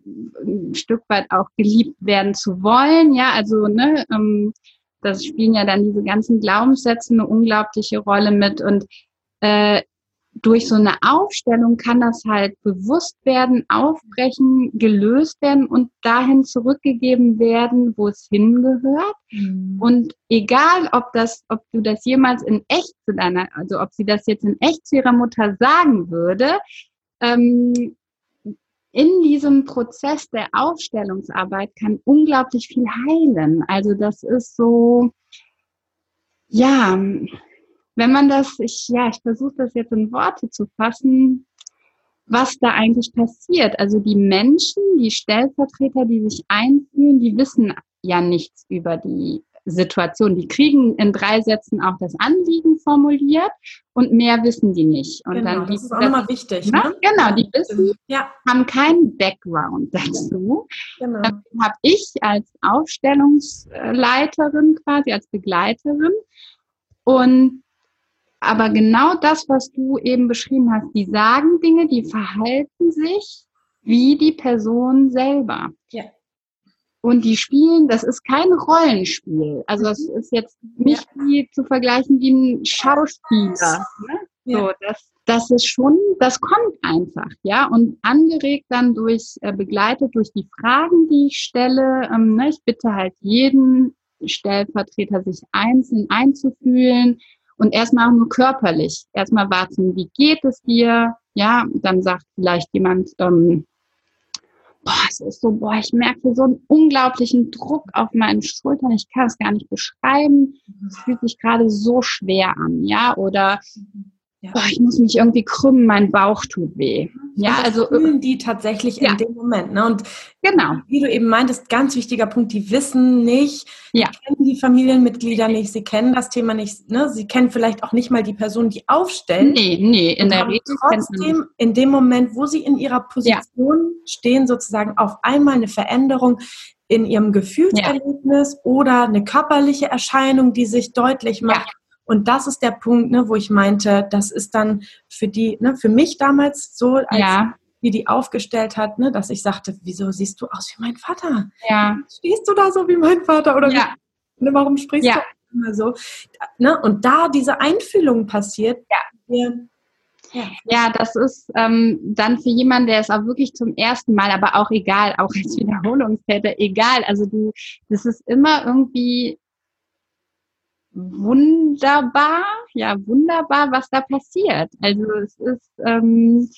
ein Stück weit auch geliebt werden zu wollen, ja, also, ne, ähm, das spielen ja dann diese ganzen Glaubenssätze eine unglaubliche Rolle mit und äh, durch so eine Aufstellung kann das halt bewusst werden, aufbrechen, gelöst werden und dahin zurückgegeben werden, wo es hingehört. Mhm. Und egal, ob das, ob du das jemals in echt zu deiner, also ob sie das jetzt in echt zu ihrer Mutter sagen würde, ähm, in diesem Prozess der Aufstellungsarbeit kann unglaublich viel heilen. Also das ist so, ja, wenn man das, ich, ja, ich versuche das jetzt in Worte zu fassen, was da eigentlich passiert. Also die Menschen, die Stellvertreter, die sich einfühlen, die wissen ja nichts über die Situation. Die kriegen in drei Sätzen auch das Anliegen formuliert und mehr wissen die nicht. Und genau, dann das ist auch nochmal wichtig. Ne? ne? Genau, die wissen, ja. haben keinen Background dazu. Genau. Dann habe ich als Aufstellungsleiterin quasi, als Begleiterin und aber genau das, was du eben beschrieben hast, die sagen Dinge, die verhalten sich wie die Person selber. Ja. Und die spielen, das ist kein Rollenspiel. Also das mhm. ist jetzt nicht ja. wie zu vergleichen wie ein Schauspieler. Ne? Ja. So, das, das ist schon, das kommt einfach, ja. Und angeregt dann durch, äh, begleitet durch die Fragen, die ich stelle. Ähm, ne? Ich bitte halt jeden Stellvertreter, sich einzeln einzufühlen und erstmal auch nur körperlich. Erstmal warten, wie geht es dir? Ja, dann sagt vielleicht jemand, ähm, boah, es ist so, boah, ich merke so einen unglaublichen Druck auf meinen Schultern. Ich kann es gar nicht beschreiben. Es fühlt sich gerade so schwer an, ja, oder ja. Boah, ich muss mich irgendwie krümmen, mein Bauch tut weh. Ja, also, also fühlen die tatsächlich ja. in dem Moment. Ne? Und genau. Wie du eben meintest, ganz wichtiger Punkt, die wissen nicht, ja. die kennen die Familienmitglieder nicht, sie kennen das Thema nicht, ne? sie kennen vielleicht auch nicht mal die Person, die aufstellen. Nee, nee, in der Regel. Trotzdem, in dem Moment, wo sie in ihrer Position ja. stehen, sozusagen auf einmal eine Veränderung in ihrem Gefühlserlebnis oder eine körperliche Erscheinung, die sich deutlich macht und das ist der Punkt, ne, wo ich meinte, das ist dann für die, ne, für mich damals so, als ja. wie die aufgestellt hat, ne, dass ich sagte, wieso siehst du aus wie mein Vater? Ja. Stehst du da so wie mein Vater? Oder ja. wie, ne, warum sprichst ja. du immer so? Ne, und da diese Einfühlung passiert, ja. Wir, ja. ja, das ist ähm, dann für jemanden, der es auch wirklich zum ersten Mal, aber auch egal, auch als Wiederholungstäter, egal. Also du, das ist immer irgendwie wunderbar, ja, wunderbar, was da passiert. Also es ist ähm,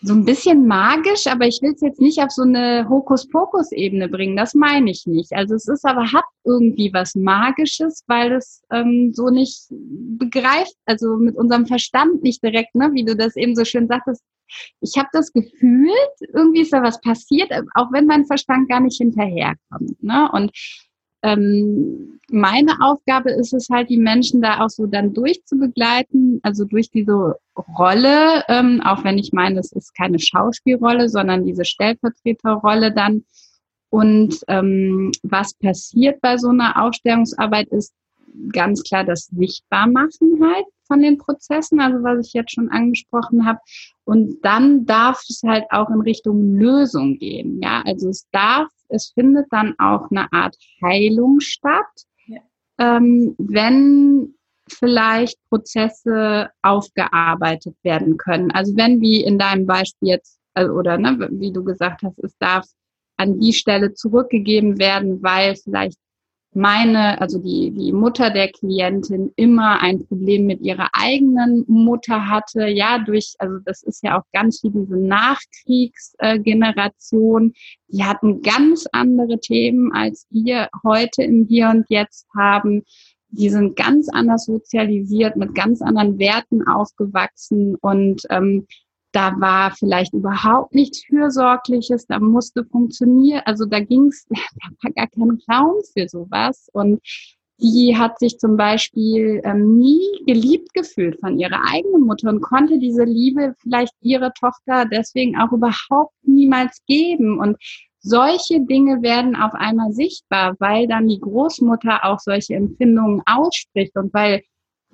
so ein bisschen magisch, aber ich will es jetzt nicht auf so eine Hokuspokus-Ebene bringen, das meine ich nicht. Also es ist aber, hat irgendwie was Magisches, weil es ähm, so nicht begreift, also mit unserem Verstand nicht direkt, ne, wie du das eben so schön sagtest, ich habe das gefühlt, irgendwie ist da was passiert, auch wenn mein Verstand gar nicht hinterherkommt. Ne? Und ähm, meine Aufgabe ist es halt, die Menschen da auch so dann durchzubegleiten, also durch diese Rolle, ähm, auch wenn ich meine, es ist keine Schauspielrolle, sondern diese Stellvertreterrolle dann. Und ähm, was passiert bei so einer Aufstellungsarbeit ist, ganz klar das Sichtbarmachen halt von den Prozessen, also was ich jetzt schon angesprochen habe. Und dann darf es halt auch in Richtung Lösung gehen. Ja, also es darf, es findet dann auch eine Art Heilung statt, ja. ähm, wenn vielleicht Prozesse aufgearbeitet werden können. Also wenn wie in deinem Beispiel jetzt, also, oder ne, wie du gesagt hast, es darf an die Stelle zurückgegeben werden, weil vielleicht meine, also die, die Mutter der Klientin immer ein Problem mit ihrer eigenen Mutter hatte. Ja, durch, also das ist ja auch ganz viel diese Nachkriegsgeneration. die hatten ganz andere Themen, als wir heute im Hier und Jetzt haben. Die sind ganz anders sozialisiert, mit ganz anderen Werten aufgewachsen und ähm, da war vielleicht überhaupt nichts Fürsorgliches, da musste funktionieren, also da ging es, da war gar kein Raum für sowas. Und die hat sich zum Beispiel ähm, nie geliebt gefühlt von ihrer eigenen Mutter und konnte diese Liebe vielleicht ihre Tochter deswegen auch überhaupt niemals geben. Und solche Dinge werden auf einmal sichtbar, weil dann die Großmutter auch solche Empfindungen ausspricht und weil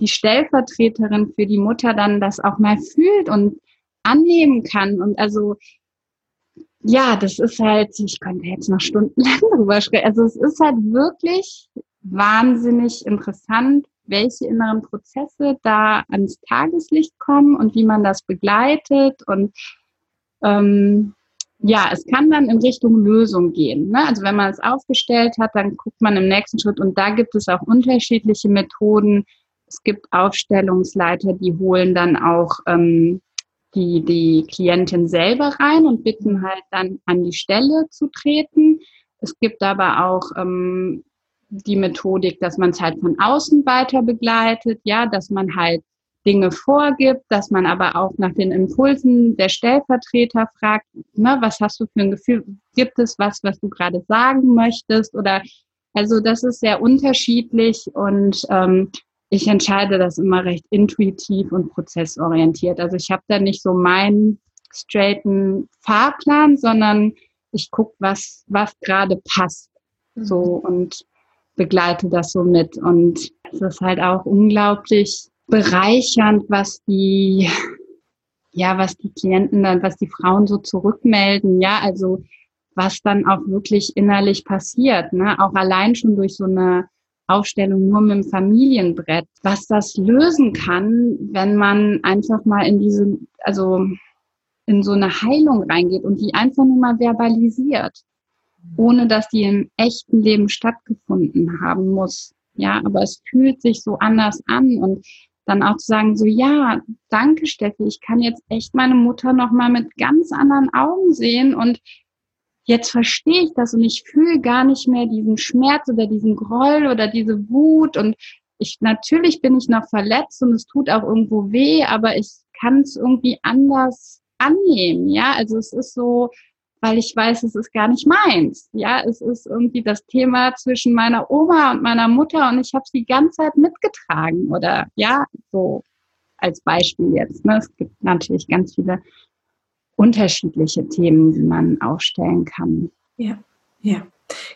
die Stellvertreterin für die Mutter dann das auch mal fühlt und annehmen kann. Und also, ja, das ist halt, ich könnte jetzt noch stundenlang drüber sprechen. Also es ist halt wirklich wahnsinnig interessant, welche inneren Prozesse da ans Tageslicht kommen und wie man das begleitet. Und ähm, ja, es kann dann in Richtung Lösung gehen. Ne? Also wenn man es aufgestellt hat, dann guckt man im nächsten Schritt und da gibt es auch unterschiedliche Methoden. Es gibt Aufstellungsleiter, die holen dann auch ähm, die, die Klientin selber rein und bitten halt dann an die Stelle zu treten. Es gibt aber auch ähm, die Methodik, dass man es halt von außen weiter begleitet, ja, dass man halt Dinge vorgibt, dass man aber auch nach den Impulsen der Stellvertreter fragt, ne, was hast du für ein Gefühl? Gibt es was, was du gerade sagen möchtest? Oder also das ist sehr unterschiedlich und ähm, ich entscheide das immer recht intuitiv und prozessorientiert. Also ich habe da nicht so meinen straighten Fahrplan, sondern ich gucke, was, was gerade passt. Mhm. So und begleite das so mit. Und es ist halt auch unglaublich bereichernd, was die, ja, was die Klienten dann, was die Frauen so zurückmelden. Ja, also was dann auch wirklich innerlich passiert. Ne? Auch allein schon durch so eine Aufstellung nur mit dem Familienbrett, was das lösen kann, wenn man einfach mal in diese, also in so eine Heilung reingeht und die einfach nur mal verbalisiert, ohne dass die im echten Leben stattgefunden haben muss. Ja, aber es fühlt sich so anders an und dann auch zu sagen, so ja, danke Steffi, ich kann jetzt echt meine Mutter noch mal mit ganz anderen Augen sehen und jetzt verstehe ich das und ich fühle gar nicht mehr diesen Schmerz oder diesen Groll oder diese Wut und ich natürlich bin ich noch verletzt und es tut auch irgendwo weh, aber ich kann es irgendwie anders annehmen, ja? Also es ist so, weil ich weiß, es ist gar nicht meins. Ja, es ist irgendwie das Thema zwischen meiner Oma und meiner Mutter und ich habe es die ganze Zeit mitgetragen oder ja, so als Beispiel jetzt. Ne? Es gibt natürlich ganz viele unterschiedliche Themen, die man aufstellen kann. Ja, ja.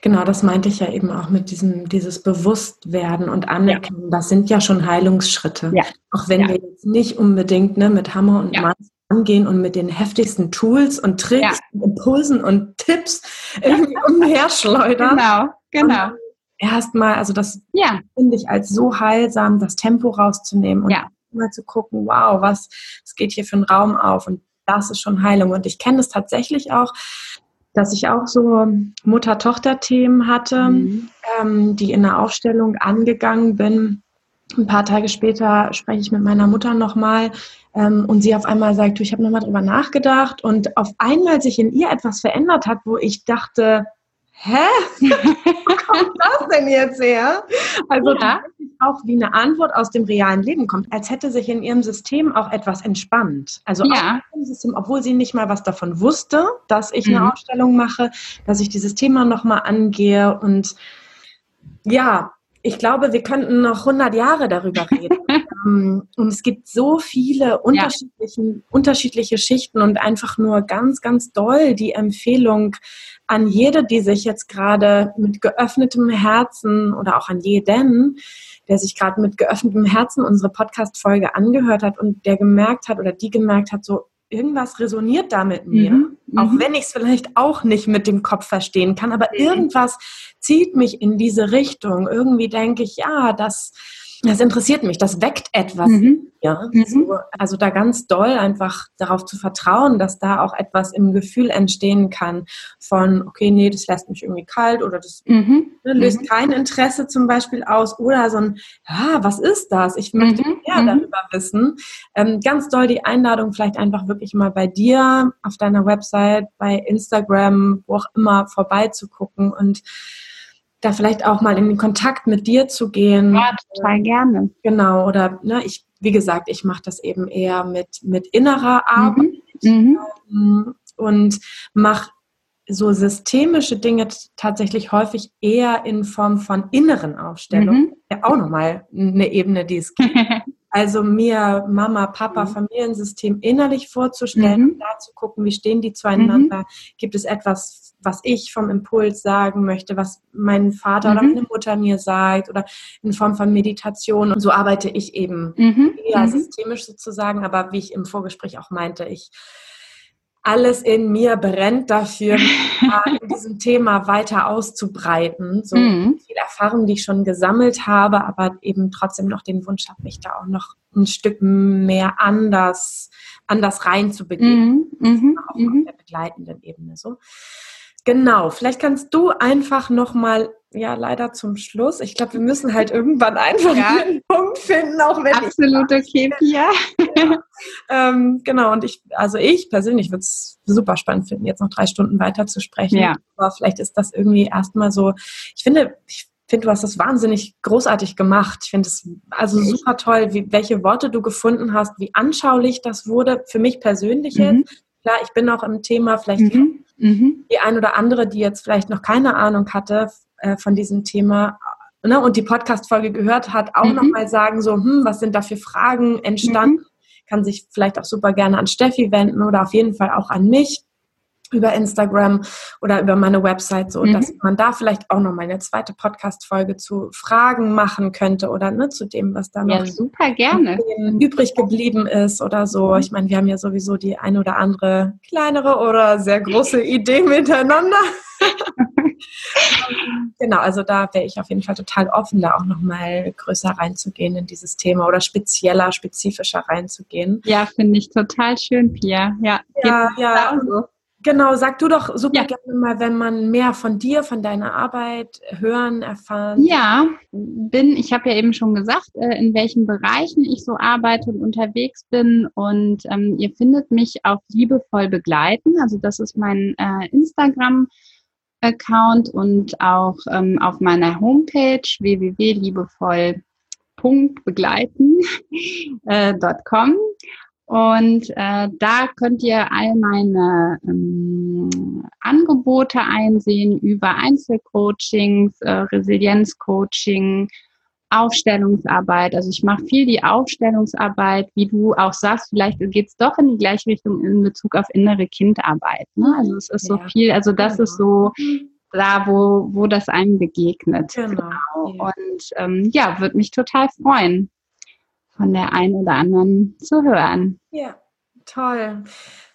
Genau, das meinte ich ja eben auch mit diesem, dieses Bewusstwerden und Anerkennen. Ja. Das sind ja schon Heilungsschritte. Ja. Auch wenn ja. wir jetzt nicht unbedingt ne, mit Hammer und ja. Maß angehen und mit den heftigsten Tools und Tricks, und Impulsen und Tipps irgendwie umherschleudern. Genau, genau. Erstmal, also das finde ich als so heilsam, das Tempo rauszunehmen und mal zu gucken, wow, was, was geht hier für ein Raum auf und das ist schon Heilung. Und ich kenne es tatsächlich auch, dass ich auch so Mutter-Tochter-Themen hatte, mhm. ähm, die in der Aufstellung angegangen bin. Ein paar Tage später spreche ich mit meiner Mutter nochmal ähm, und sie auf einmal sagt, ich habe nochmal drüber nachgedacht und auf einmal sich in ihr etwas verändert hat, wo ich dachte, hä? Wo kommt das denn jetzt her? Also ja. auch wie eine Antwort aus dem realen Leben kommt, als hätte sich in ihrem System auch etwas entspannt. Also ja. auch System, obwohl sie nicht mal was davon wusste, dass ich mhm. eine Ausstellung mache, dass ich dieses Thema nochmal angehe und ja, ich glaube, wir könnten noch 100 Jahre darüber reden. Ähm, und es gibt so viele unterschiedliche, ja. unterschiedliche Schichten und einfach nur ganz, ganz doll die Empfehlung an jede, die sich jetzt gerade mit geöffnetem Herzen oder auch an jeden, der sich gerade mit geöffnetem Herzen unsere Podcast-Folge angehört hat und der gemerkt hat oder die gemerkt hat, so irgendwas resoniert da mit mir, mhm. auch mhm. wenn ich es vielleicht auch nicht mit dem Kopf verstehen kann, aber mhm. irgendwas zieht mich in diese Richtung. Irgendwie denke ich, ja, das das interessiert mich, das weckt etwas. Mhm. Ja, mhm. so, also da ganz doll einfach darauf zu vertrauen, dass da auch etwas im Gefühl entstehen kann von, okay, nee, das lässt mich irgendwie kalt oder das mhm. ne, löst mhm. kein Interesse zum Beispiel aus oder so ein, ja, was ist das? Ich möchte mhm. mehr mhm. darüber wissen. Ähm, ganz doll die Einladung, vielleicht einfach wirklich mal bei dir auf deiner Website, bei Instagram, wo auch immer vorbeizugucken und da vielleicht auch mal in den Kontakt mit dir zu gehen. Ja, total gerne. Genau, oder ne, ich, wie gesagt, ich mache das eben eher mit, mit innerer Arbeit mhm. mhm. und mache so systemische Dinge tatsächlich häufig eher in Form von inneren Aufstellungen. Mhm. Ja, auch nochmal eine Ebene, die es gibt. Also mir Mama, Papa, mhm. Familiensystem innerlich vorzustellen mhm. und da zu gucken, wie stehen die zueinander. Mhm. Gibt es etwas, was ich vom Impuls sagen möchte, was mein Vater oder mhm. meine Mutter mir sagt oder in Form von Meditation. Und so arbeite ich eben mhm. eher mhm. systemisch sozusagen, aber wie ich im Vorgespräch auch meinte, ich alles in mir brennt dafür, in diesem Thema weiter auszubreiten. So mhm. viel Erfahrung, die ich schon gesammelt habe, aber eben trotzdem noch den Wunsch habe, mich da auch noch ein Stück mehr anders, anders reinzubegeben. Mhm. Mhm. Auch auf mhm. der begleitenden Ebene. So. Genau, vielleicht kannst du einfach nochmal, ja, leider zum Schluss. Ich glaube, wir müssen halt irgendwann einfach ja. einen Punkt finden, auch wenn Absolut ich. okay, Pia. Ja. ähm, genau, und ich, also ich persönlich würde es super spannend finden, jetzt noch drei Stunden weiter zu sprechen. Ja. Aber vielleicht ist das irgendwie erstmal so, ich finde, ich finde, du hast das wahnsinnig großartig gemacht. Ich finde es also super toll, wie, welche Worte du gefunden hast, wie anschaulich das wurde, für mich persönlich mhm. jetzt. Klar, ich bin auch im Thema, vielleicht mhm. Mhm. Die ein oder andere, die jetzt vielleicht noch keine Ahnung hatte äh, von diesem Thema ne, und die Podcast-Folge gehört hat, auch mhm. nochmal sagen, so, hm, was sind da für Fragen entstanden? Mhm. Kann sich vielleicht auch super gerne an Steffi wenden oder auf jeden Fall auch an mich über Instagram oder über meine Website, so mhm. dass man da vielleicht auch noch mal eine zweite Podcast-Folge zu Fragen machen könnte oder ne, zu dem, was da noch super gerne. übrig geblieben ist oder so. Ich meine, wir haben ja sowieso die eine oder andere kleinere oder sehr große Idee miteinander. genau, also da wäre ich auf jeden Fall total offen, da auch noch mal größer reinzugehen in dieses Thema oder spezieller, spezifischer reinzugehen. Ja, finde ich total schön, Pia. Ja, ja, ja. Genau, sag du doch super ja. gerne mal, wenn man mehr von dir, von deiner Arbeit hören, erfahren. Ja, bin, ich habe ja eben schon gesagt, äh, in welchen Bereichen ich so arbeite und unterwegs bin. Und ähm, ihr findet mich auf liebevoll begleiten. Also das ist mein äh, Instagram. Account und auch ähm, auf meiner Homepage www.liebevoll.begleiten.com. Und äh, da könnt ihr all meine ähm, Angebote einsehen über Einzelcoachings, äh, Resilienzcoaching, Aufstellungsarbeit. Also ich mache viel die Aufstellungsarbeit, wie du auch sagst, vielleicht geht es doch in die gleiche Richtung in Bezug auf innere Kindarbeit. Ne? Also es ist ja. so viel, also das genau. ist so da, wo, wo das einem begegnet. Genau. genau. Und ähm, ja, würde mich total freuen von der einen oder anderen zu hören. Ja, toll.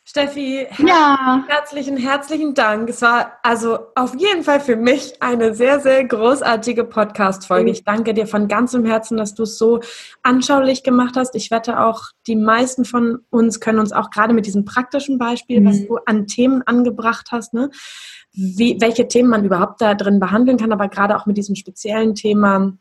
Steffi, ja. herzlichen, herzlichen Dank. Es war also auf jeden Fall für mich eine sehr, sehr großartige Podcast-Folge. Ich danke dir von ganzem Herzen, dass du es so anschaulich gemacht hast. Ich wette auch, die meisten von uns können uns auch gerade mit diesem praktischen Beispiel, mhm. was du an Themen angebracht hast, ne, wie, welche Themen man überhaupt da drin behandeln kann, aber gerade auch mit diesem speziellen Thema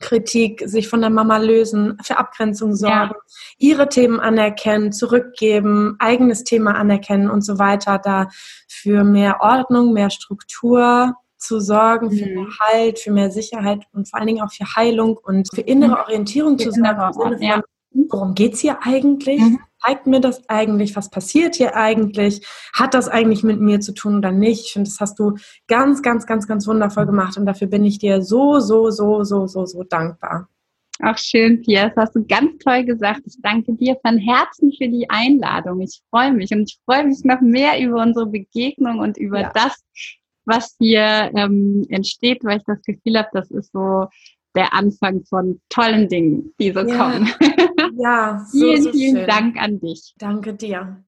Kritik, sich von der Mama lösen, für Abgrenzung sorgen, ja. ihre Themen anerkennen, zurückgeben, eigenes Thema anerkennen und so weiter, da für mehr Ordnung, mehr Struktur zu sorgen, für mehr mhm. Halt, für mehr Sicherheit und vor allen Dingen auch für Heilung und für innere mhm. Orientierung für zu sorgen. Worum geht's hier eigentlich? Mhm zeigt mir das eigentlich? Was passiert hier eigentlich? Hat das eigentlich mit mir zu tun oder nicht? Ich finde, das hast du ganz, ganz, ganz, ganz wundervoll gemacht und dafür bin ich dir so, so, so, so, so, so dankbar. Ach schön, Pia, das hast du ganz toll gesagt. Ich danke dir von Herzen für die Einladung. Ich freue mich und ich freue mich noch mehr über unsere Begegnung und über ja. das, was hier ähm, entsteht, weil ich das Gefühl habe, das ist so der Anfang von tollen Dingen, die so ja. kommen. Ja, so, vielen, so vielen. Dank an dich. Danke dir.